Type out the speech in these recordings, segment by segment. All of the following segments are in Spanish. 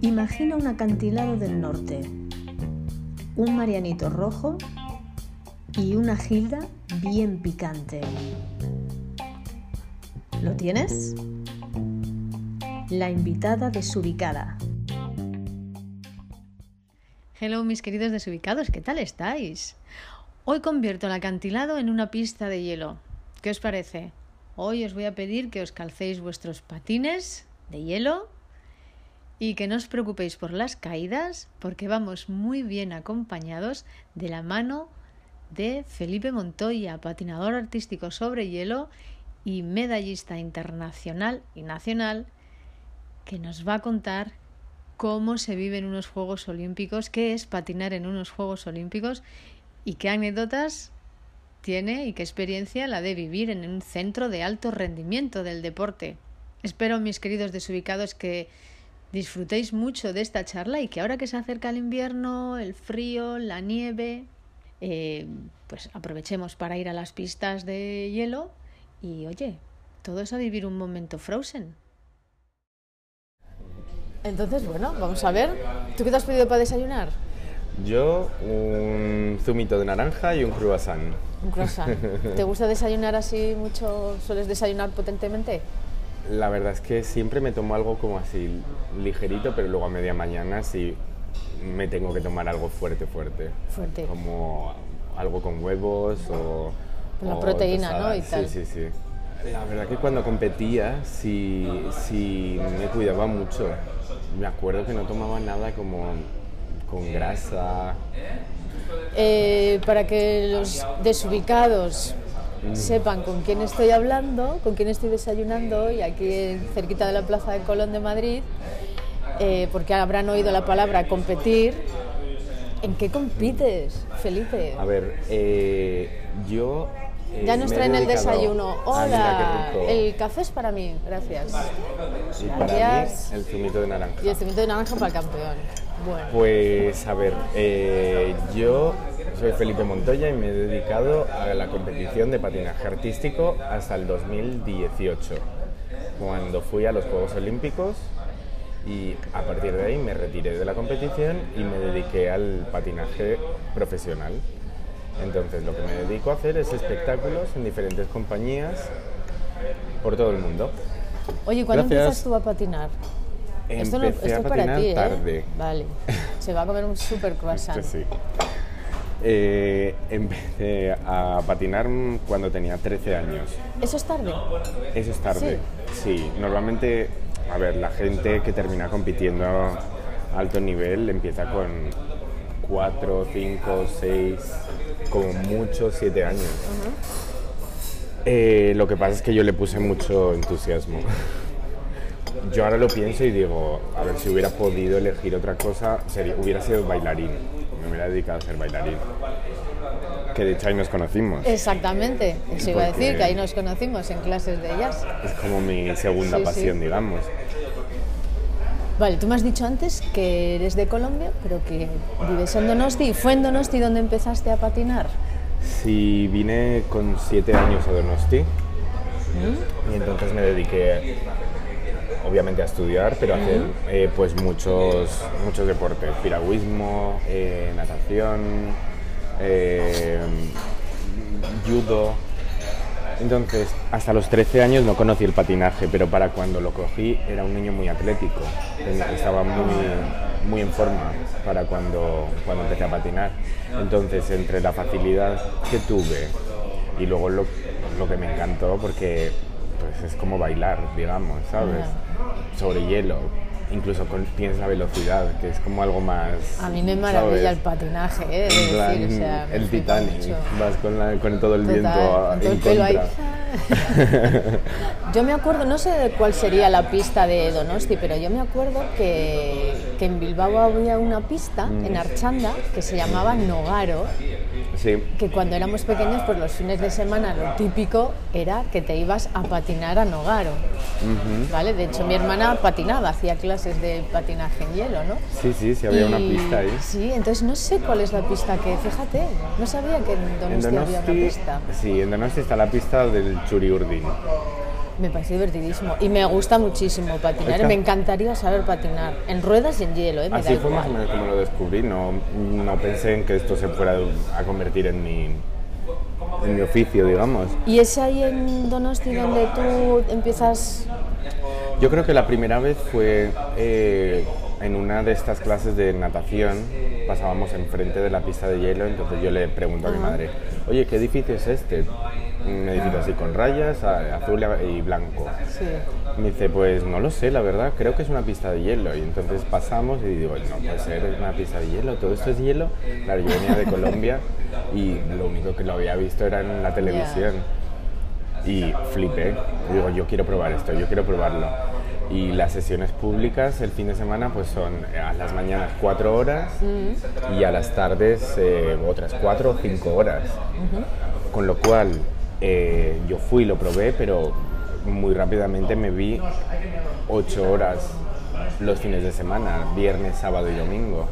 Imagina un acantilado del norte, un marianito rojo y una gilda bien picante. ¿Lo tienes? La invitada desubicada. Hello mis queridos desubicados, ¿qué tal estáis? Hoy convierto el acantilado en una pista de hielo. ¿Qué os parece? Hoy os voy a pedir que os calcéis vuestros patines de hielo y que no os preocupéis por las caídas porque vamos muy bien acompañados de la mano de Felipe Montoya, patinador artístico sobre hielo y medallista internacional y nacional, que nos va a contar cómo se vive en unos Juegos Olímpicos, qué es patinar en unos Juegos Olímpicos y qué anécdotas tiene y qué experiencia la de vivir en un centro de alto rendimiento del deporte. Espero, mis queridos desubicados, que disfrutéis mucho de esta charla y que ahora que se acerca el invierno, el frío, la nieve, eh, pues aprovechemos para ir a las pistas de hielo y oye, todos a vivir un momento frozen. Entonces, bueno, vamos a ver. ¿Tú qué te has pedido para desayunar? Yo un zumito de naranja y un croissant. Un croissant. ¿Te gusta desayunar así mucho? ¿Sueles desayunar potentemente? La verdad es que siempre me tomo algo como así ligerito, pero luego a media mañana sí me tengo que tomar algo fuerte, fuerte. Fuerte. Como algo con huevos o... La proteína, ¿no? Y sí, sí, sí. La verdad que cuando competía sí, sí me cuidaba mucho. Me acuerdo que no tomaba nada como con grasa. Eh, para que los desubicados Mm. sepan con quién estoy hablando, con quién estoy desayunando hoy aquí cerquita de la Plaza de Colón de Madrid, eh, porque habrán oído la palabra competir. ¿En qué compites, Felipe? A ver, eh, yo... Eh, ya nos traen el desayuno. Hola, el café es para mí, gracias. Y para mí el zumito de naranja. Y el zumito de naranja para el campeón. Bueno. Pues a ver, yo soy Felipe Montoya y me he dedicado a la competición de patinaje artístico hasta el 2018, cuando fui a los Juegos Olímpicos y a partir de ahí me retiré de la competición y me dediqué al patinaje profesional. Entonces lo que me dedico a hacer es espectáculos en diferentes compañías por todo el mundo. Oye, ¿cuándo empiezas tú a patinar? Esto, no, esto es para ti, ¿eh? tarde. Vale. Se va a comer un super croissant. sí. Eh, empecé a patinar cuando tenía 13 años. ¿Eso es tarde? Eso es tarde, sí. Normalmente, a ver, la gente que termina compitiendo a alto nivel empieza con 4, 5, 6, como mucho 7 años. Eh, lo que pasa es que yo le puse mucho entusiasmo. Yo ahora lo pienso y digo, a ver, si hubiera podido elegir otra cosa, sería, hubiera sido bailarín me hubiera dedicado a ser bailarín. Que de hecho ahí nos conocimos. Exactamente, eso iba a decir, que ahí nos conocimos en clases de jazz. Es como mi segunda pasión, digamos. Vale, tú me has dicho antes que eres de Colombia, pero que vives en Donosti. ¿Fue en Donosti donde empezaste a patinar? Sí, vine con siete años a Donosti ¿Mm? y entonces me dediqué obviamente a estudiar, pero a hacer eh, pues muchos, muchos deportes, piragüismo, eh, natación, eh, judo. Entonces, hasta los 13 años no conocí el patinaje, pero para cuando lo cogí era un niño muy atlético, estaba muy, muy en forma para cuando, cuando empecé a patinar. Entonces, entre la facilidad que tuve y luego lo, lo que me encantó, porque pues es como bailar, digamos, ¿sabes? Sobre hielo. Incluso con, tienes la velocidad, que es como algo más. A mí me maravilla el patinaje, ¿eh? el Titanic, vas con, con, todo el viento en Ahí. yo me acuerdo, no sé cuál sería la pista de Donosti, pero yo me acuerdo que, que en Bilbao había una pista, en mm. Archanda, que se llamaba Nogaro Sí. que cuando éramos pequeños, pues los fines de semana lo típico era que te ibas a patinar a Nogaro. ¿vale? De hecho, mi hermana patinaba, hacía clases de patinaje en hielo, ¿no? Sí, sí, sí, había una pista ahí. Sí, entonces no sé cuál es la pista que, fíjate, no sabía que en En Donosti había una pista. sí, en Donosti está la pista del Churiurdin. Me parece divertidísimo y me gusta muchísimo patinar. Me encantaría saber patinar en ruedas y en hielo, ¿eh? Me Así da fue más o menos como lo descubrí, no, no pensé en que esto se fuera a convertir en mi, en mi oficio, digamos. ¿Y es ahí en Donosti donde tú empiezas Yo creo que la primera vez fue eh, en una de estas clases de natación, pasábamos enfrente de la pista de hielo, entonces yo le pregunto a mi madre, oye, ¿qué edificio es este? Un edificio así con rayas, azul y blanco. Sí. Me dice, pues no lo sé, la verdad, creo que es una pista de hielo. Y entonces pasamos y digo, no puede ser, es una pista de hielo, todo esto es hielo. Claro, yo venía de Colombia y lo único que lo había visto era en la televisión. Y flipé. Digo, yo quiero probar esto, yo quiero probarlo. Y las sesiones públicas el fin de semana pues son a las mañanas cuatro horas y a las tardes eh, otras cuatro o cinco horas. Con lo cual eh, yo fui, lo probé, pero muy rápidamente me vi ocho horas los fines de semana, viernes, sábado y domingo,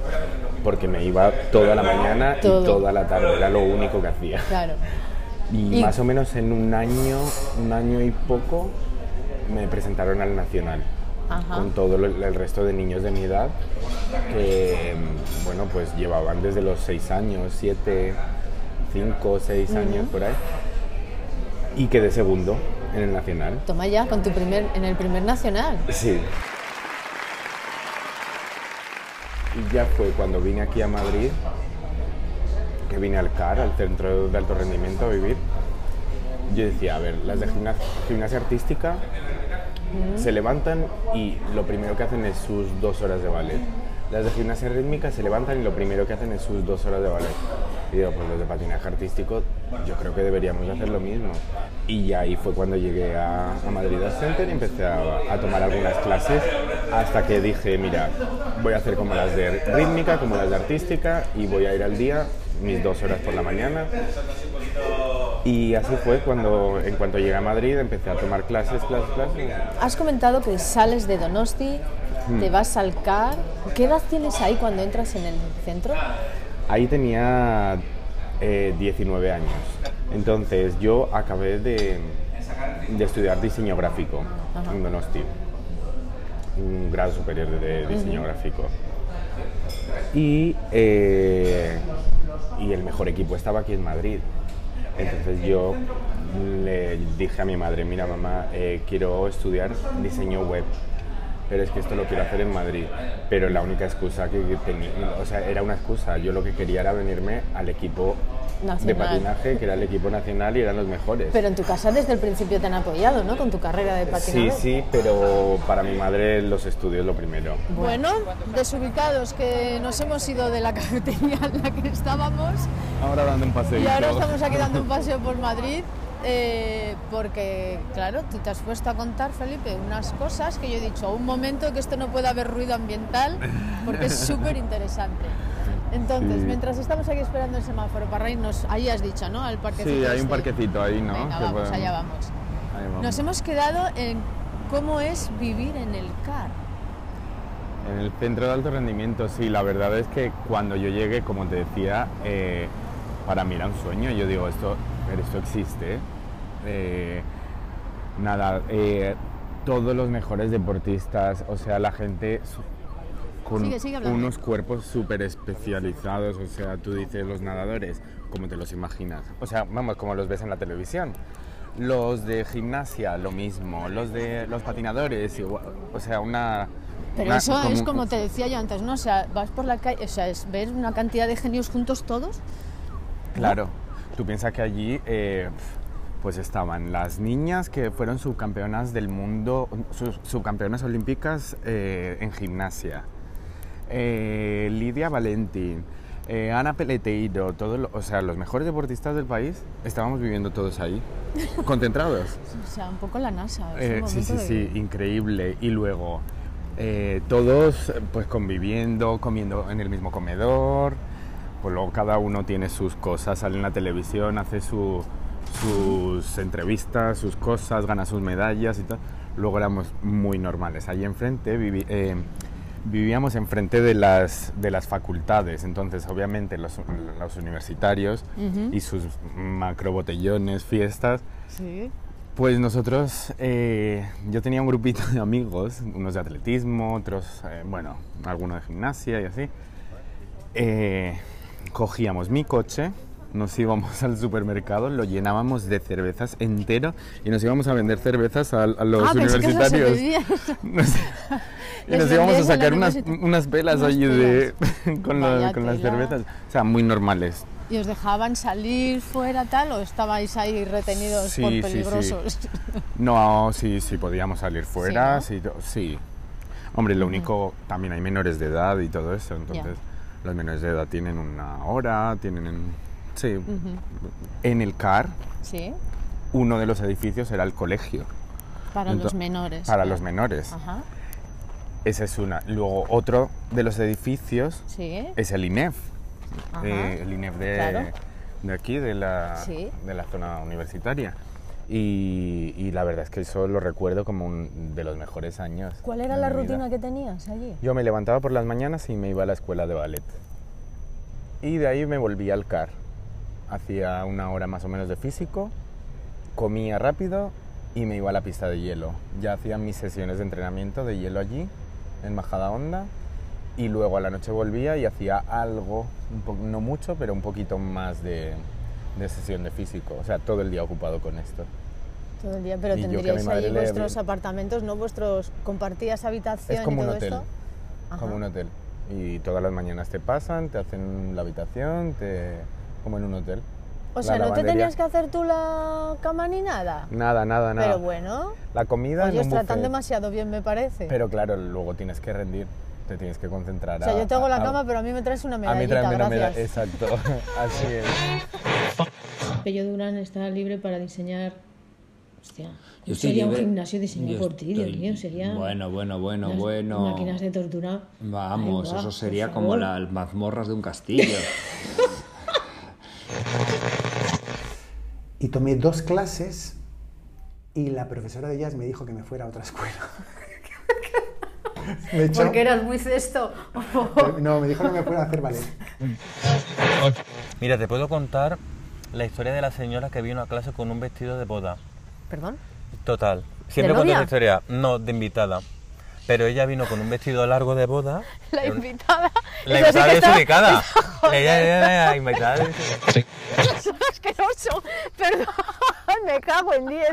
porque me iba toda la mañana Todo. y toda la tarde, era lo único que hacía. Claro. Y, Y- más o menos en un año, un año y poco, me presentaron al Nacional. Ajá. Con todo el resto de niños de mi edad que, bueno, pues llevaban desde los 6 años, 7, 5, 6 años por ahí. Y quedé segundo en el Nacional. Toma ya con tu primer en el primer nacional. Sí. Y ya fue cuando vine aquí a Madrid, que vine al CAR, al Centro de Alto Rendimiento, a vivir. Yo decía, a ver, las de gimnasia, gimnasia artística se levantan y lo primero que hacen es sus dos horas de ballet. Las de gimnasia rítmica se levantan y lo primero que hacen es sus dos horas de ballet. Y digo, pues los de patinaje artístico, yo creo que deberíamos hacer lo mismo. Y ahí fue cuando llegué a, Madrid Art Center y empecé a, a tomar algunas clases hasta que dije, mira, voy a hacer como las de rítmica, como las de artística y voy a ir al día, mis dos horas por la mañana. Y así fue cuando, en cuanto llegué a Madrid, empecé a tomar clases, clases, clases. Has comentado que sales de Donosti, Hmm. te vas al CAR. ¿Qué edad tienes ahí cuando entras en el centro? Ahí tenía eh, 19 años. Entonces yo acabé de, de estudiar diseño gráfico en Donosti. Un grado superior de diseño gráfico. Y, eh, y el mejor equipo estaba aquí en Madrid. Entonces yo le dije a mi madre, mira mamá, eh, quiero estudiar diseño web, pero es que esto lo quiero hacer en Madrid. Pero la única excusa que tenía, o sea, era una excusa, yo lo que quería era venirme al equipo de Nacional. patinaje, que era el equipo nacional y eran los mejores. Pero en tu casa desde el principio te han apoyado, ¿no? Con tu carrera de Sí, patinador. sí, pero para mi madre los estudios lo primero. Bueno, desubicados que nos hemos ido de la cafetería en la que estábamos Ahora dando un paseo. y ahora estamos aquí dando un paseo por Madrid eh, porque, claro, tú te has puesto a contar, Felipe, unas cosas que yo he dicho, un momento que esto no puede haber ruido ambiental porque es súper interesante. Entonces, Sí. mientras estamos aquí esperando el semáforo para reírnos, ahí has dicho, ¿no? Al parquecito. Sí, hay un este. parquecito ahí, ¿no? Venga, vamos, podemos- allá vamos. Ahí vamos. Nos hemos quedado en cómo es vivir en el CAR. En el centro de alto rendimiento, sí, la verdad es que cuando yo llegué, como te decía, eh, para mí era un sueño. Yo digo, esto, pero esto existe. Eh, nada, eh, todos los mejores deportistas, o sea, la gente con Sigue, sigue hablando. unos cuerpos súper especializados, o sea, tú dices los nadadores, como te los imaginas. O sea, vamos, como los ves en la televisión. Los de gimnasia, lo mismo. Los de los patinadores, igual. O sea, una... Pero una- eso es como te decía yo antes, ¿no? O sea, vas por la calle, o sea, es ver una cantidad de genios juntos todos. Claro, tú piensas que allí eh, pues estaban las niñas que fueron subcampeonas del mundo, sub- subcampeonas olímpicas eh, en gimnasia, Eh, Lidia Valentín, eh, Ana Peleteiro, todo lo- o sea, los mejores deportistas del país estábamos viviendo todos ahí, concentrados. O sea, un poco la NASA. Eh, sí, sí, de- sí, increíble. Y luego, eh, todos pues conviviendo, comiendo en el mismo comedor, pues luego cada uno tiene sus cosas, sale en la televisión, hace su- sus entrevistas, sus cosas, gana sus medallas y tal. Luego éramos muy normales. Allí enfrente vivi- vivíamos enfrente de las, de las facultades, entonces obviamente los, los universitarios y sus macrobotellones, fiestas, Sí. pues nosotros, eh, yo tenía un grupito de amigos, unos de atletismo, otros, eh, bueno, algunos de gimnasia y así. Eh, cogíamos mi coche, nos íbamos al supermercado, lo llenábamos de cervezas entero y nos íbamos a vender cervezas a, a los Ah, que universitarios. Nos- y nos íbamos a sacar unas, unas velas unas allí de, con, la- Vaya con las cervezas. O sea, muy normales. ¿Y os dejaban salir fuera tal o estabais ahí retenidos Sí, por sí, sí. peligrosos? No, sí, sí, podíamos salir fuera, Sí, to- sí. Hombre, lo único, también hay menores de edad y todo eso, entonces los menores de edad tienen una hora, tienen... sí. En el CAR, Sí, uno de los edificios era el colegio. para los menores. Para los menores. Ajá, Esa es una. Luego, otro de los edificios sí. es el INEF. Eh, el INEF de, Claro. de aquí, de la, Sí. de la zona universitaria. Y, y la verdad es que eso lo recuerdo como un de los mejores años. ¿Cuál era la vida. rutina que tenías allí? Yo me levantaba por las mañanas y me iba a la escuela de ballet. Y de ahí me volvía al CAR. Hacía una hora más o menos de físico, comía rápido y me iba a la pista de hielo. Ya hacía mis sesiones de entrenamiento de hielo allí, en Majada Honda. Y luego a la noche volvía y hacía algo, un no mucho, pero un poquito más de, de sesión de físico. O sea, todo el día ocupado con esto. Todo el día, pero Y tendríais le- vuestros apartamentos, ¿no? Vuestros compartías habitación Es como y un todo hotel. esto. Ajá. como un hotel. Y todas las mañanas te pasan, te hacen la habitación, te... como en un hotel. O La sea, ¿no te tenías que hacer tú la cama ni nada? Nada, nada, nada. Pero bueno, La comida oye, en os un tratan demasiado bien, me parece. Pero claro, luego tienes que rendir, te tienes que concentrar. o sea, a- yo te hago a- la a- cama, pero a mí me traes una A mí tráeme una meda- gracias. Exacto, así es. Pello Durán está libre para diseñar. Hostia, Yo sería un gimnasio diseñado yo por ti, Dios mío. Sería. Bueno, bueno, bueno, unas bueno. Máquinas de tortura. Vamos, Ay, eso sería como las mazmorras de un castillo. Y tomé dos clases y la profesora de jazz me dijo que me fuera a otra escuela. me echó- Porque eras muy cesto. No, me dijo que me fuera a hacer ballet. Mira, te puedo contar la historia de la señora que vino a clase con un vestido de boda. ¿Perdón? Total. Siempre ¿De cuento novia? esa historia. No, de invitada. Pero ella vino con un vestido largo de boda. La invitada. La sí invitada está- desubicada. Ella era la invitada. de- Eso es asqueroso. Perdón, me cago en 10.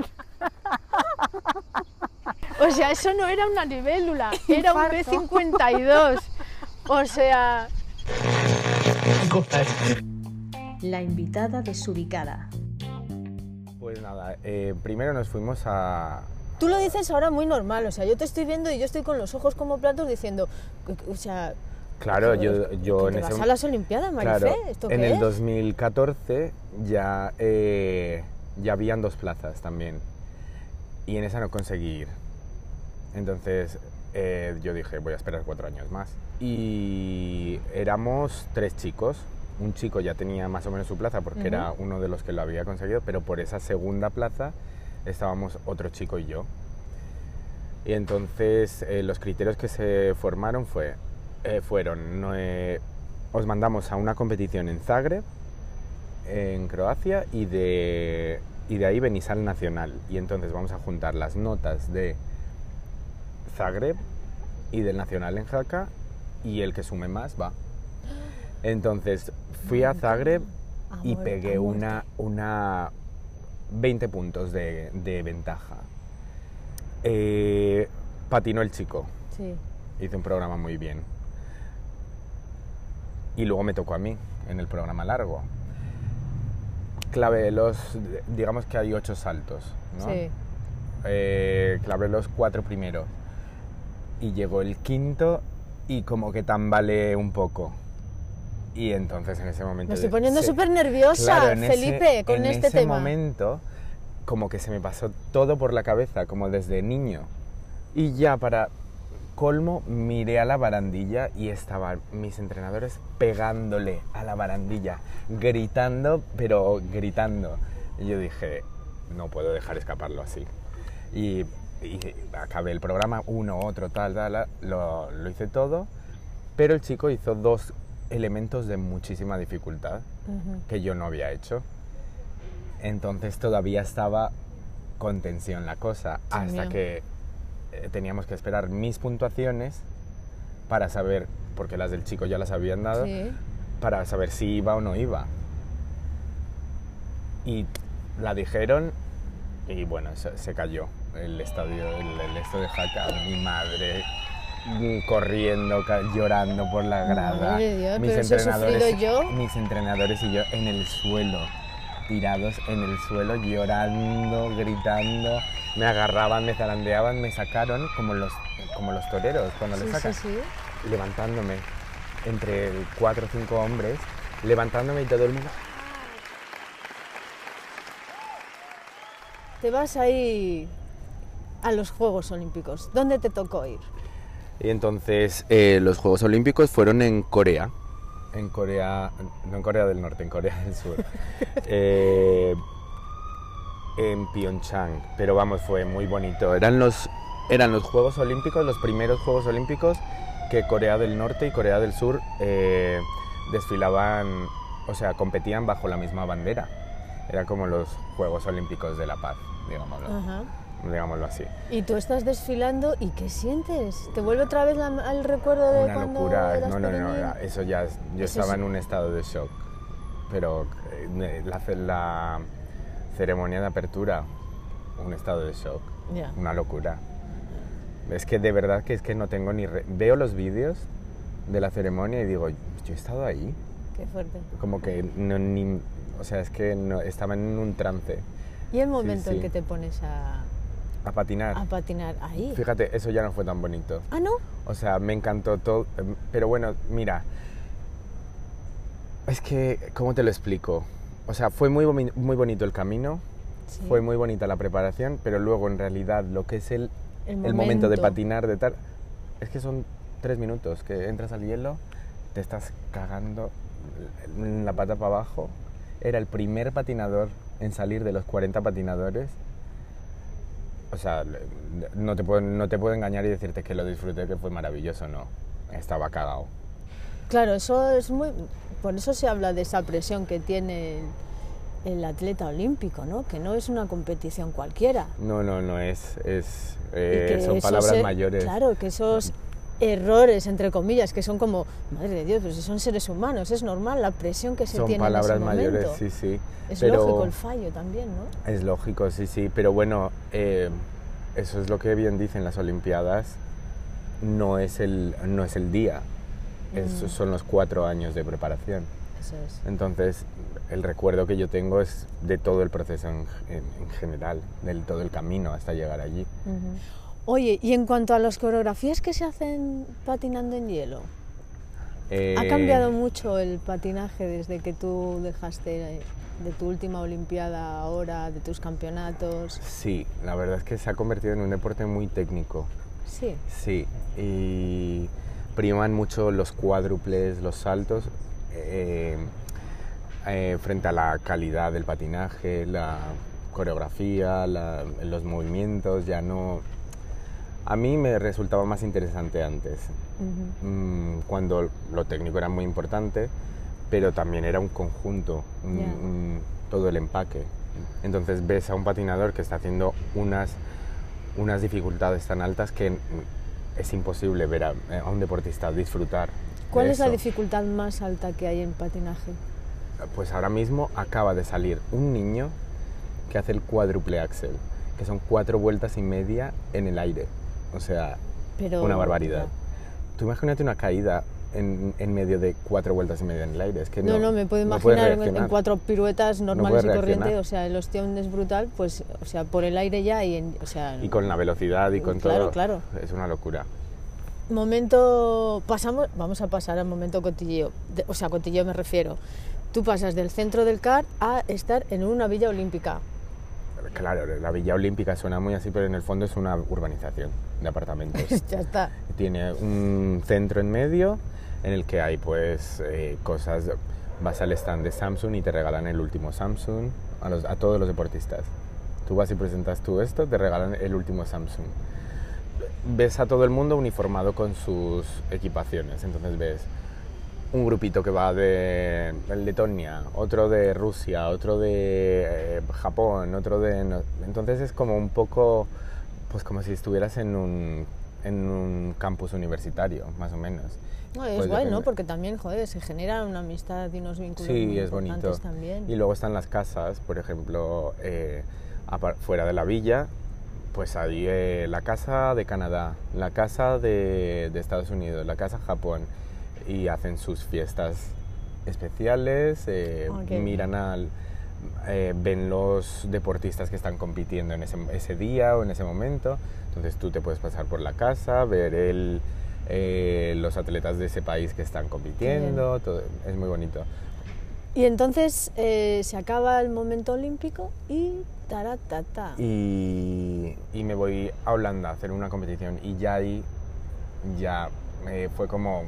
O sea, eso no era una libélula, era un B52. O sea, La invitada desubicada. Pues nada, eh, primero nos fuimos a... tú lo dices ahora muy normal. O sea, yo te estoy viendo y yo estoy con los ojos como platos diciendo, o sea, Claro, yo, yo en te ese vas a las Olimpiadas, Marifé. Claro, ¿Esto en qué el es? 2014 ya, eh, ya habían dos plazas también. Y en esa no conseguí ir. Entonces eh, yo dije, voy a esperar cuatro años más. Y éramos tres chicos. Un chico ya tenía más o menos su plaza porque era uno de los que lo había conseguido, pero por esa segunda plaza estábamos otro chico y yo. Y entonces eh, los criterios que se formaron fue, eh, fueron, no, eh, os mandamos a una competición en Zagreb, en Croacia, y de, y de ahí venís al Nacional. Y entonces vamos a juntar las notas de Zagreb y del Nacional en Jaca, y el que sume más va. Entonces fui a Zagreb y pegué una, una 20 puntos de, de ventaja. Eh, patinó el chico, Sí. hice un programa muy bien. Y luego me tocó a mí en el programa largo. Clavé los, digamos que hay ocho saltos, ¿no? Sí. Eh, clavé los cuatro primeros. Y llegó el quinto y como que tambaleé un poco. Y entonces en ese momento... Me estoy poniendo súper nerviosa, Claro, en ese- Felipe, con en este ese tema. momento, como que se me pasó todo por la cabeza, como desde niño. Y ya para colmo, miré a la barandilla y estaban mis entrenadores pegándole a la barandilla, gritando, pero gritando. Y yo dije, no puedo dejar escaparlo así. Y, y acabé el programa, uno, otro, tal, tal, lo, lo hice todo, pero el chico hizo dos elementos de muchísima dificultad que yo no había hecho. Entonces todavía estaba con tensión la cosa, hasta mío. que eh, teníamos que esperar mis puntuaciones para saber, porque las del chico ya las habían dado, Sí. para saber si iba o no iba. Y la dijeron y bueno, se, se cayó el estadio, el, el esto de Jaca, mi madre corriendo, llorando por la grada. Dios, sufrido yo. mis entrenadores y yo en el suelo, tirados en el suelo, llorando, gritando, me agarraban, me zarandeaban, me sacaron como los, como los toreros cuando Sí, les sí, sacan sí. levantándome entre cuatro o cinco hombres, levantándome y todo el mundo. Te vas ahí a los Juegos Olímpicos. ¿Dónde te tocó ir? Y entonces eh, los Juegos Olímpicos fueron en Corea, en Corea, no en Corea del Norte, en Corea del Sur, Eh, en Pyeongchang, pero vamos, fue muy bonito. Eran los, eran los Juegos Olímpicos, los primeros Juegos Olímpicos que Corea del Norte y Corea del Sur eh, desfilaban, o sea, competían bajo la misma bandera. Era como los Juegos Olímpicos de la Paz, digámoslo, Ajá. Digámoslo así. Y tú estás desfilando y ¿qué sientes? ¿Te vuelve otra vez al recuerdo de Una cuando locura, eras no, no, no, era- eso ya, yo estaba es- en un estado de shock, pero eh, la, la ceremonia de apertura, un estado de shock, Ya. una locura. Es que de verdad que es que no tengo ni... re- Veo los vídeos de la ceremonia y digo, yo he estado ahí, Qué fuerte. como que no, ni... O sea, es que no, estaba en un trance ¿Y el momento en sí. que te pones a, a patinar. a patinar ahí? Fíjate, eso ya no fue tan bonito. Ah, ¿no? O sea, me encantó todo. em, Pero bueno, mira. Es que, ¿cómo te lo explico? O sea, fue muy, muy bonito el camino, Sí. fue muy bonita la preparación, pero luego en realidad lo que es el, El el momento de momento. patinar, de tal, es que son tres minutos que entras al hielo, te estás cagando la pata para abajo. Era el primer patinador en salir de los 40 patinadores. O sea, no te puedo, no te puedo engañar y decirte que lo disfruté, que fue maravilloso, no. Estaba cagado. Claro, eso es muy... Por eso se habla de esa presión que tiene el, el atleta olímpico, ¿no? Que no es una competición cualquiera. No, no, no es. es eh, son esos palabras er- mayores. Claro, que esos errores, entre comillas, que son como, madre de Dios, pero si son seres humanos, es normal la presión que se son tiene palabras en ese mayores, momento. sí, sí. Es pero lógico el fallo también, ¿no? Es lógico, sí, sí. Pero bueno, eh, eso es lo que bien dicen las Olimpiadas. No es el, no es el día. Esos son los cuatro años de preparación. Eso es. Entonces, el recuerdo que yo tengo es de todo el proceso en, en- en general, del todo el camino hasta llegar allí. Oye, y en cuanto a las coreografías que se hacen patinando en hielo, ¿ha Eh, cambiado mucho el patinaje desde que tú dejaste de tu última Olimpiada ahora, de tus campeonatos? Sí, la verdad es que se ha convertido en un deporte muy técnico. Sí. Sí, y priman mucho los cuádruples, los saltos, eh, eh, frente a la calidad del patinaje, la coreografía, la- los movimientos, ya no... A mí me resultaba más interesante antes, mm, cuando lo técnico era muy importante, pero también era un conjunto, un- Ya. un- todo el empaque. Entonces ves a un patinador que está haciendo unas, unas dificultades tan altas que es imposible ver a, a un deportista disfrutar. de ¿Cuál es la dificultad más alta que hay en patinaje? Pues ahora mismo acaba de salir un niño que hace el cuádruple axel, que son cuatro vueltas y media en el aire. O sea, Pero, una barbaridad. ya. Tú imagínate una caída en, en medio de cuatro vueltas y media en el aire. Es que No, no, no, me puedo no imaginar en- cuatro piruetas normales y corriente, reaccionar. o sea, el ostión es brutal, pues, o sea, por el aire ya y, en- o sea, Y con la velocidad y con Claro, todo. claro. Es una locura. momento, pasamos, vamos a pasar al momento cotilleo, De- o sea, cotilleo me refiero. Tú pasas del centro del CAR a estar en una villa olímpica. Claro, la Villa Olímpica suena muy así, pero en el fondo es una urbanización de apartamentos. ya está. Tiene un centro en medio en el que hay pues eh, cosas, vas al stand de Samsung y te regalan el último Samsung a, los- a todos los deportistas. Tú vas y presentas tú esto, te regalan el último Samsung. Ves a todo el mundo uniformado con sus equipaciones, entonces ves un grupito que va de Letonia, otro de Rusia, otro de eh, Japón, otro de... no- Entonces es como un poco, pues como si estuvieras en un, en un campus universitario, más o menos. No, es Pues guay, ¿no? Porque también, joder, se genera una amistad y unos vínculos Sí, muy es importantes bonito. también. Y luego están las casas, por ejemplo, eh, fuera de la villa, pues hay eh, la casa de Canadá, la casa de, de Estados Unidos, la casa Japón, y hacen sus fiestas especiales, eh, miran al... eh, ven los deportistas que están compitiendo en ese, ese día o en ese momento, entonces tú te puedes pasar por la casa, ver el, eh, los atletas de ese país que están compitiendo, todo, es muy bonito. Y entonces eh, se acaba el momento olímpico y taratata. y, y me voy a Holanda a hacer una competición y ya ahí ya eh, fue como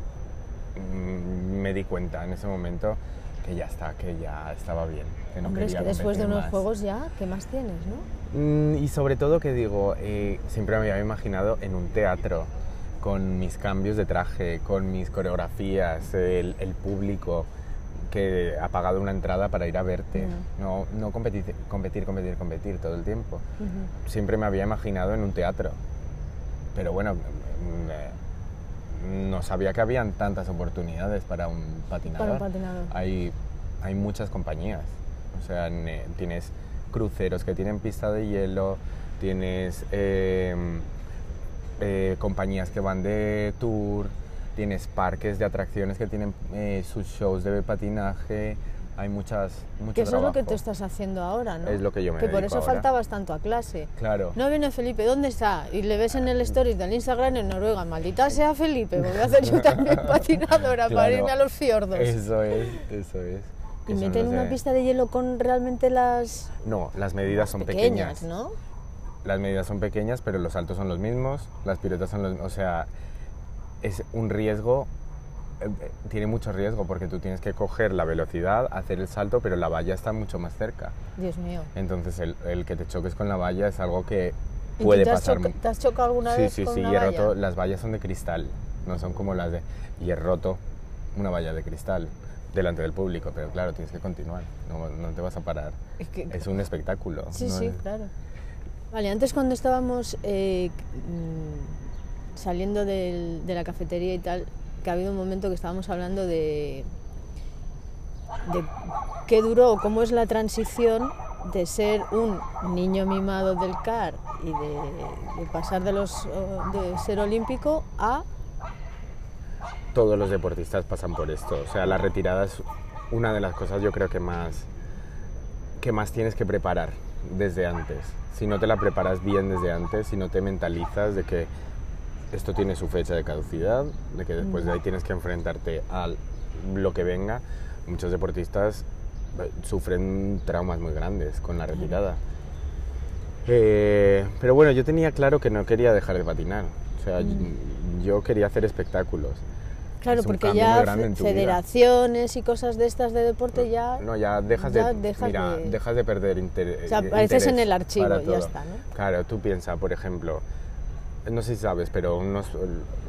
me di cuenta en ese momento que ya está, que ya estaba bien. Que no Hombre, es quería que después de unos más. juegos ya, ¿qué más tienes, no? Mm, y sobre todo que digo, eh, siempre me había imaginado en un teatro, con mis cambios de traje, con mis coreografías, el, el público que ha pagado una entrada para ir a verte, no, no competir, competir, competir, competir todo el tiempo. Siempre me había imaginado en un teatro, pero bueno, mm, eh, no sabía que habían tantas oportunidades para un patinador. Para un patinador. Hay, hay muchas compañías, o sea, ne- tienes cruceros que tienen pista de hielo, tienes eh, eh, compañías que van de tour, tienes parques de atracciones que tienen eh, sus shows de patinaje, hay muchas, mucho Que eso es lo que tú estás haciendo ahora, ¿no? Es lo que yo me Que por eso ahora. faltabas tanto a clase. Claro. No viene Felipe, ¿dónde está? Y le ves en el stories del Instagram en Noruega. Maldita sea Felipe, voy a hacer yo también patinadora para Claro. irme a los fiordos. Eso es, eso es. y meten una pista de hielo con realmente las No, las medidas son pequeñas, pequeñas. ¿no? Las medidas son pequeñas, pero los saltos son los mismos, las piruetas son los O sea, es un riesgo, tiene mucho riesgo porque tú tienes que coger la velocidad, hacer el salto, pero la valla está mucho más cerca. Dios mío. Entonces, el, el que te choques con la valla es algo que ¿Y puede te has, pasar. choca- te has chocado alguna sí, vez sí, con sí, una y he valla? roto, las vallas son de cristal, no son como las de. Y he roto una valla de cristal delante del público, pero claro, tienes que continuar, no, no te vas a parar. Es que- Es un espectáculo. Sí, no sí, claro. Vale, antes cuando estábamos eh, mm, saliendo del- de la cafetería y tal, que ha habido un momento que estábamos hablando de, qué duró o cómo es la transición de ser un niño mimado del CAR y de, pasar de, los, de ser olímpico a... todos los deportistas pasan por esto. O sea, la retirada es una de las cosas yo creo que más, que más tienes que preparar desde antes. Si no te la preparas bien desde antes, si no te mentalizas de que esto tiene su fecha de caducidad, de que después de ahí tienes que enfrentarte a lo que venga, muchos deportistas eh, sufren traumas muy grandes con la retirada. Eh, pero bueno, yo tenía claro que no quería dejar de patinar. O sea, yo quería hacer espectáculos. Claro, Es porque ya muy grande fe- en tu vida. federaciones y cosas de estas de deporte ya... No, ya dejas ya de, dejas mira, de- dejas de perder interés. O sea, apareces en el archivo, ya está, ¿no? Claro, tú piensas, por ejemplo, no sé si sabes, pero unos,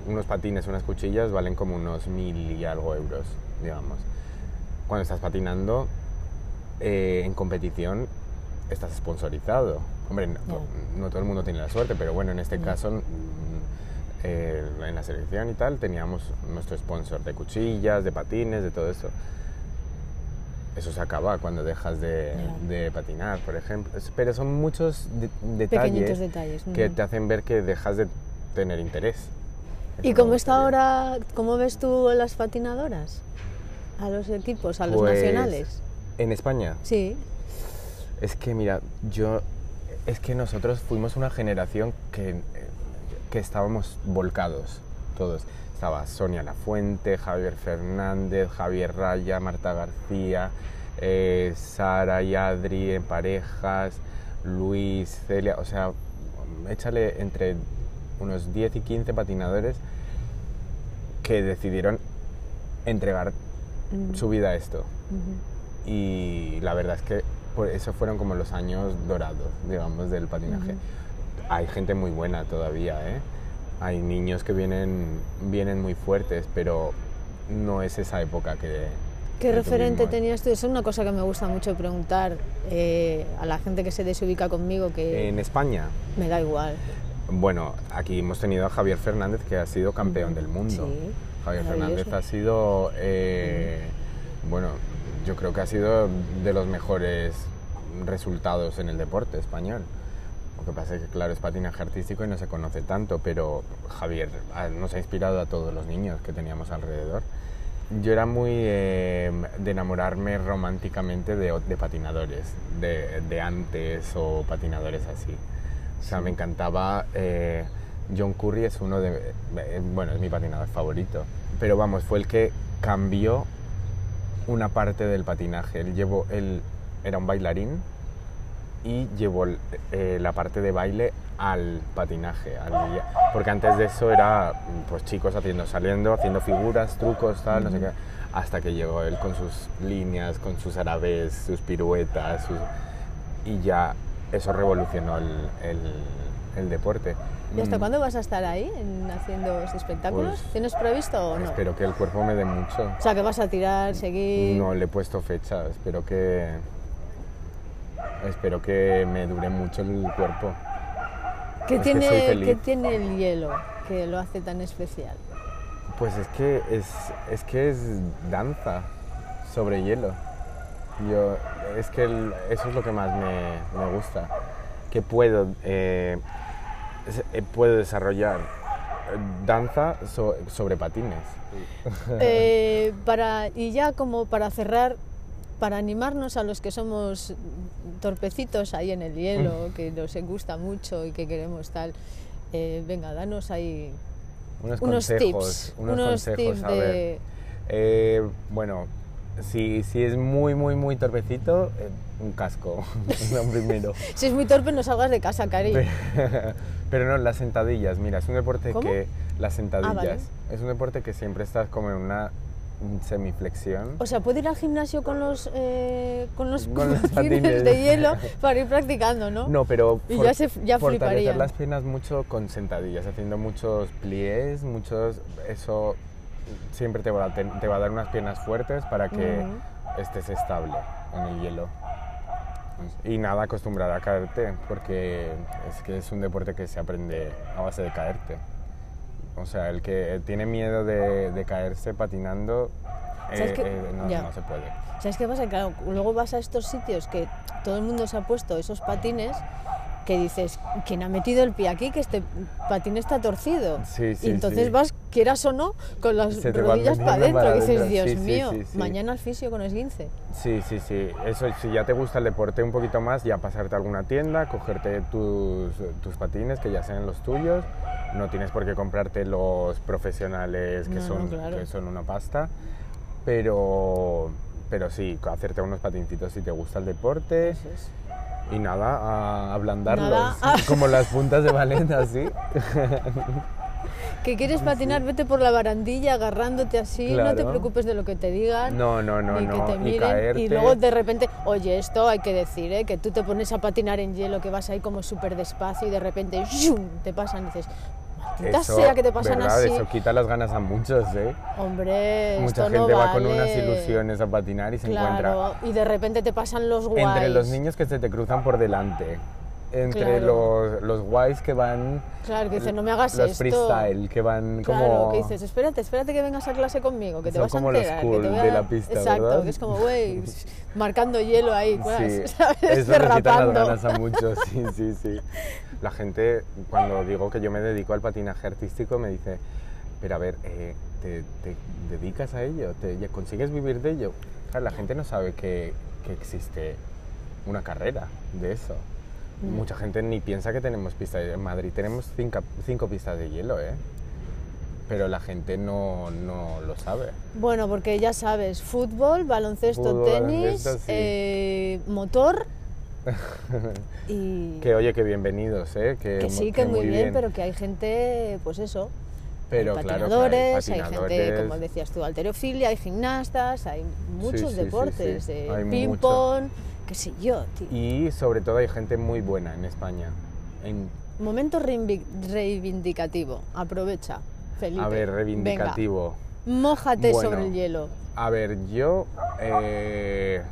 unos patines, unas cuchillas valen como unos mil y algo euros, digamos. Cuando estás patinando eh, en competición, estás sponsorizado. Hombre, no, no todo el mundo tiene la suerte, pero bueno, en este caso, mm, eh, en la selección y tal, teníamos nuestro sponsor de cuchillas, de patines, de todo eso eso se acaba cuando dejas de, patinar, por ejemplo. Pero son muchos de- detalles, Pequeñitos detalles, que te hacen ver que dejas de tener interés. ¿Y cómo está ahora, cómo ves tú las patinadoras? A los equipos, a los Pues, nacionales. En España, Sí, es que mira, yo. Es que nosotros fuimos una generación que, que estábamos volcados, todos. Estaba Sonia Lafuente, Javier Fernández, Javier Raya, Marta García, eh, Sara y Adri en parejas, Luis, Celia, o sea, échale entre unos 10 y 15 patinadores que decidieron entregar su vida a esto. Y la verdad es que por eso fueron como los años dorados, digamos, del patinaje. Hay gente muy buena todavía, ¿eh? Hay niños que vienen, vienen muy fuertes, pero no es esa época que... ¿Qué que referente tuvimos. tenías tú? Es una cosa que me gusta mucho preguntar eh, a la gente que se desubica conmigo, que En España, me da igual. bueno, aquí hemos tenido a Javier Fernández, que ha sido campeón del mundo. Sí, Javier. Fernández ha sido, eh, bueno, yo creo que ha sido de los mejores resultados en el deporte español. Que pasa es que, claro, es patinaje artístico y no se conoce tanto, pero Javier ah, nos ha inspirado a todos los niños que teníamos alrededor. Yo era muy eh, de enamorarme románticamente de, de patinadores, de, de antes o patinadores así. O sea, me encantaba. eh, John Curry es uno de. eh, bueno, es mi patinador favorito. Pero vamos, fue el que cambió una parte del patinaje. Él, llevó, él era un bailarín y llevó eh, la parte de baile al patinaje. al- porque antes de eso era pues chicos haciendo, saliendo, haciendo figuras, trucos, tal, no sé qué. Hasta que llegó él con sus líneas, con sus árabes, sus piruetas, sus- y ya eso revolucionó el, el- el deporte. ¿Y hasta Mm, cuándo vas a estar ahí en- haciendo espectáculos? Pues, ¿Tienes previsto o no? Espero que el cuerpo me dé mucho. O sea, que vas a tirar, seguir... No le he puesto fecha, espero que. Espero que me dure mucho el cuerpo. ¿Qué, es tiene. ¿Qué tiene el hielo que lo hace tan especial? Pues es que es, es que es danza sobre hielo. Yo, es que el- eso es lo que más me, me gusta. Que puedo, eh, eh, puedo desarrollar eh, danza so- sobre patines. Eh, para, y ya como para cerrar, para animarnos a los que somos torpecitos ahí en el hielo, que nos gusta mucho y que queremos tal, eh, venga, danos ahí Unos, unos consejos. tips, unos, unos consejos, tips a ver. de... Eh, bueno, si, si es muy, muy, muy torpecito, eh, un casco, lo primero. Si es muy torpe, no salgas de casa, Cari. Pero no, las sentadillas, mira, es un deporte ¿Cómo? que... Las sentadillas. vale. Es un deporte que siempre estás como en una semiflexión. O sea, ¿puedo ir al gimnasio con los, eh, con los Con los patines de hielo para ir practicando, no? No, pero Y ya se- ya fortalecer fliparía. las piernas mucho con sentadillas, haciendo muchos pliés, muchos... Eso siempre te va, a, te, te va a dar unas piernas fuertes para que estés estable en el hielo. Y nada, acostumbrar a caerte, porque es que es un deporte que se aprende a base de caerte. O sea, el que tiene miedo de, de caerse patinando, ¿Sabes eh, eh, no, se puede. ¿Sabes qué pasa? Claro, luego vas a estos sitios que todo el mundo se ha puesto esos patines que dices, ¿quién ha metido el pie aquí? Que este patín está torcido. Sí, sí, y entonces sí. vas, quieras o no, con las rodillas para adentro. dices. Dios Sí, sí, mío, sí, sí. mañana al fisio con esguince. Sí, sí, sí. Eso, si ya te gusta el deporte un poquito más, ya pasarte a alguna tienda, cogerte tus, tus patines, que ya sean los tuyos. No tienes por qué comprarte los profesionales que, No, no, son, claro. que son una pasta. Pero, pero sí, hacerte unos patincitos si te gusta el deporte. Es. Y nada, a ablandarlos. Nada. Como las puntas de ballet, así. Que quieres patinar, vete por la barandilla agarrándote así, no te Claro. preocupes de lo que te digan. No, no, no, ni que no. te y miren caerte. y luego de repente, oye, esto hay que decir, ¿eh? que tú te pones a patinar en hielo, que vas ahí como súper despacio y de repente ¡shum! te pasan y dices, maldita sea que te pasan ¿verdad? así. Eso quita las ganas a muchos, ¿eh? Hombre, Mucha esto gente no va con vale. unas ilusiones a patinar y se encuentra Claro, y de repente te pasan los guays. entre los niños que se te cruzan por delante, entre Claro. los, los guays que van... Claro, que dicen, no me hagas los esto. freestyle, que van Claro, como... que dices, espérate, espérate que vengas a clase conmigo, que te Son vas como a los enterar. cool que te voy de a... la pista, Exacto, ¿verdad? que es como, güey, marcando hielo ahí, Sí, ¿sabes? eso quita las Derrapando. ganas a muchos, sí, sí, sí. La gente, cuando digo que yo me dedico al patinaje artístico, me dice, pero a ver, eh, ¿te, te dedicas a ello? ¿Te, ya consigues vivir de ello? Claro, la gente no sabe que, que existe una carrera de eso. Mm. Mucha gente ni piensa que tenemos pistas. En Madrid tenemos cinco, cinco pistas de hielo, ¿eh? Pero la gente no, no lo sabe. Bueno, porque ya sabes, fútbol, baloncesto, Fútbol, tenis, baloncesto, sí. eh, motor Y Que oye, que bienvenidos, ¿eh? Que, que sí, que, muy bien, bien, pero que hay gente, pues eso, Pero hay patinadores, claro, hay gente, como decías tú, alterofilia, hay gimnastas, hay muchos sí, sí, deportes, eh, Hay ping mucho. Qué sé yo, tío. Y sobre todo hay gente muy buena en España. En- Momento reivindic- reivindicativo, aprovecha, Felipe. a ver, reivindicativo. Venga, mójate Bueno. sobre el hielo. A ver, yo. eh,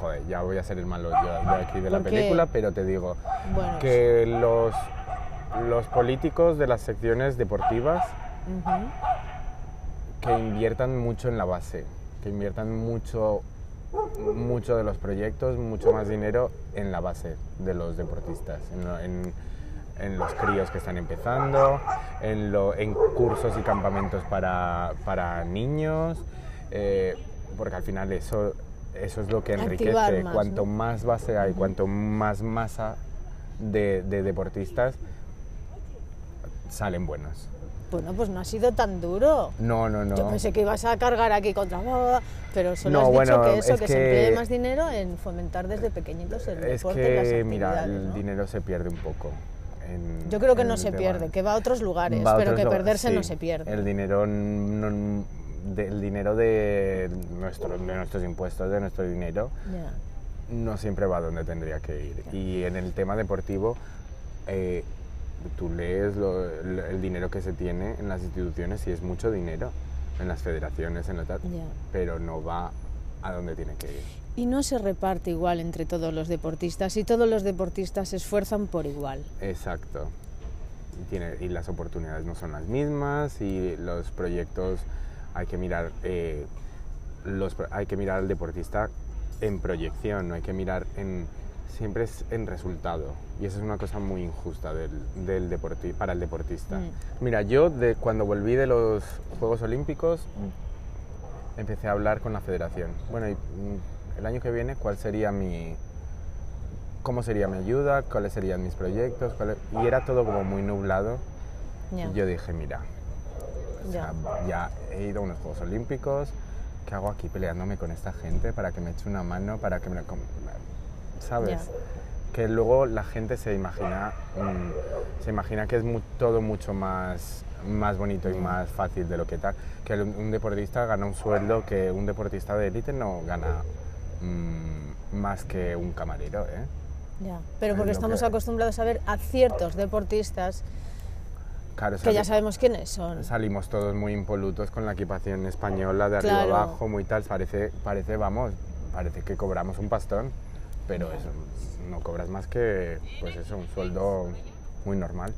joder, ya voy a ser el malo yo de aquí de la película, pero te digo Bueno, que los, los políticos de las secciones deportivas que inviertan mucho en la base, que inviertan mucho, mucho de los proyectos, mucho más dinero en la base de los deportistas, en, en- en los críos que están empezando, en, lo- en cursos y campamentos para, para niños, eh, porque al final eso, eso es lo que enriquece. Más, cuanto ¿no? más base hay, cuanto más masa de, de deportistas, salen buenos. Bueno, pues no ha sido tan duro. No, no, no. Yo pensé que ibas a cargar aquí contra... Pero solo No, has dicho bueno, que eso, es que, se que- emplee más dinero en fomentar desde pequeñitos el Es deporte y las que, actividades, mira, el ¿no? dinero se pierde un poco. en- Yo creo que no se tema. pierde, que va a otros lugares, a pero otros que perderse no se pierde. El dinero, no- de- el dinero de, nuestro, de nuestros impuestos, de nuestro dinero, no siempre va donde tendría que ir. Y en el tema deportivo, eh, tú lees lo- el, dinero que se tiene en las instituciones y es mucho dinero, en las federaciones, en la tal, pero no va a donde tiene que ir. Y no se reparte igual entre todos los deportistas y todos los deportistas se esfuerzan por igual. Exacto. Y, tiene, y las oportunidades no son las mismas y los proyectos hay que mirar eh, los, hay que mirar al deportista en proyección, no hay que mirar en siempre es en resultado y esa es una cosa muy injusta del, del deporti- para el deportista. Mm. Mira, yo de cuando volví de los Juegos Olímpicos empecé a hablar con la federación. Bueno, y, mm, el año que viene, ¿cuál sería mi, cómo sería mi ayuda, cuáles serían mis proyectos, cuáles- y era todo como muy nublado. Ya. Y yo dije, mira, o Ya. sea, ya he ido a unos Juegos Olímpicos, ¿qué hago aquí peleándome con esta gente para que me eche una mano, para que me... ¿Sabes? Que luego la gente se imagina, mm, se imagina que es mu- todo mucho más, más bonito y más fácil de lo que tal. Que un, un deportista gana un sueldo que un deportista de élite no gana mm, más que un camarero, ¿eh? Ya. Pero porque Es estamos que- acostumbrados a ver a ciertos deportistas Claro, que ya sabemos quiénes son. Salimos todos muy impolutos con la equipación española de arriba Claro. abajo, muy tal. Parece, parece, vamos, parece que cobramos un pastón, pero eso no cobras más que, pues eso, un sueldo muy normal.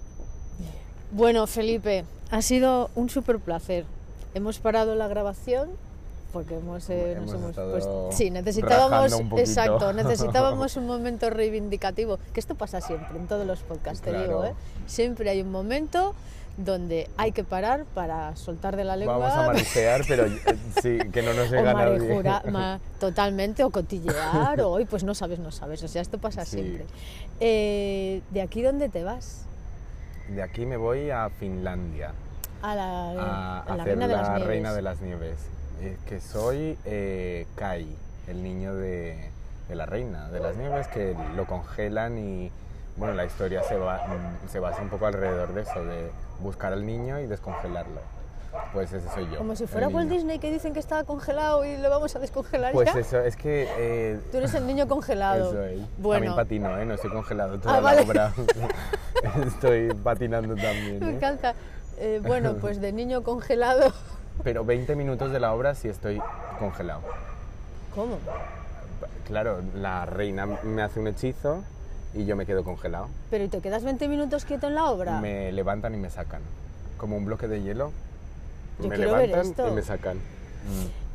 Bueno, Felipe, ha sido un súper placer. Hemos parado la grabación porque hemos, eh, nos Hemos hemos estado puesto- Sí, necesitábamos, exacto, necesitábamos un momento reivindicativo, que esto pasa siempre en todos los podcasts, te Claro. digo, ¿eh? Siempre hay un momento donde hay que parar para soltar de la lengua. Vamos a marisear, pero eh, sí, que no nos o llega nadie. ma- totalmente, o cotillear, o hoy pues no sabes, no sabes, o sea, esto pasa Sí. siempre. Eh, ¿De aquí dónde te vas? De aquí me voy a Finlandia, A la, a a la Reina de la las Nieves. Reina de las Nieves, eh, que soy eh, Kai, el niño de, de la Reina de las Nieves, que lo congelan y bueno, la historia se, va, mm, se basa un poco alrededor de eso, de buscar al niño y descongelarlo. Pues ese soy yo. Como si fuera Walt. Disney que dicen que estaba congelado y lo vamos a descongelar Pues ya. eso, es que... eh, Tú eres el niño congelado. Eso es. Bueno, También patino, ¿eh? No estoy congelado toda Ah, la vale. obra. estoy patinando también. me ¿eh? encanta. Eh, bueno, pues de niño congelado. Pero 20 minutos de la obra sí estoy congelado. ¿Cómo? Claro, la reina me hace un hechizo y yo me quedo congelado. ¿Pero y te quedas 20 minutos quieto en la obra? Me levantan y me sacan. Como un bloque de hielo. Yo me quiero ver levantan esto. y me sacan.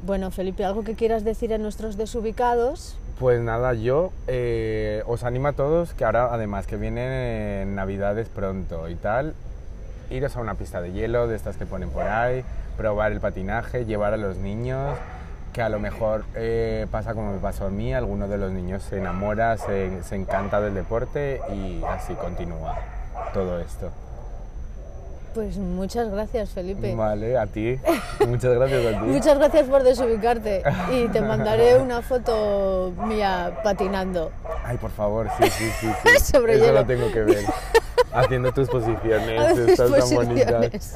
Bueno, Felipe, ¿algo que quieras decir a nuestros desubicados? Pues nada, yo eh, os animo a todos que ahora, además que vienen Navidades pronto y tal, iros a una pista de hielo, de estas que ponen por ahí, probar el patinaje, llevar a los niños, que a lo mejor eh, pasa como me pasó a mí, alguno de los niños se enamora, se, se encanta del deporte y así continúa todo esto. Pues muchas gracias, Felipe. Vale, a ti. Muchas gracias a ti. Muchas gracias por desubicarte y te mandaré una foto mía patinando. Ay, por favor, sí, sí, sí. sí. Sobre Eso hielo. lo tengo que ver. Haciendo tus posiciones, estas tan bonitas.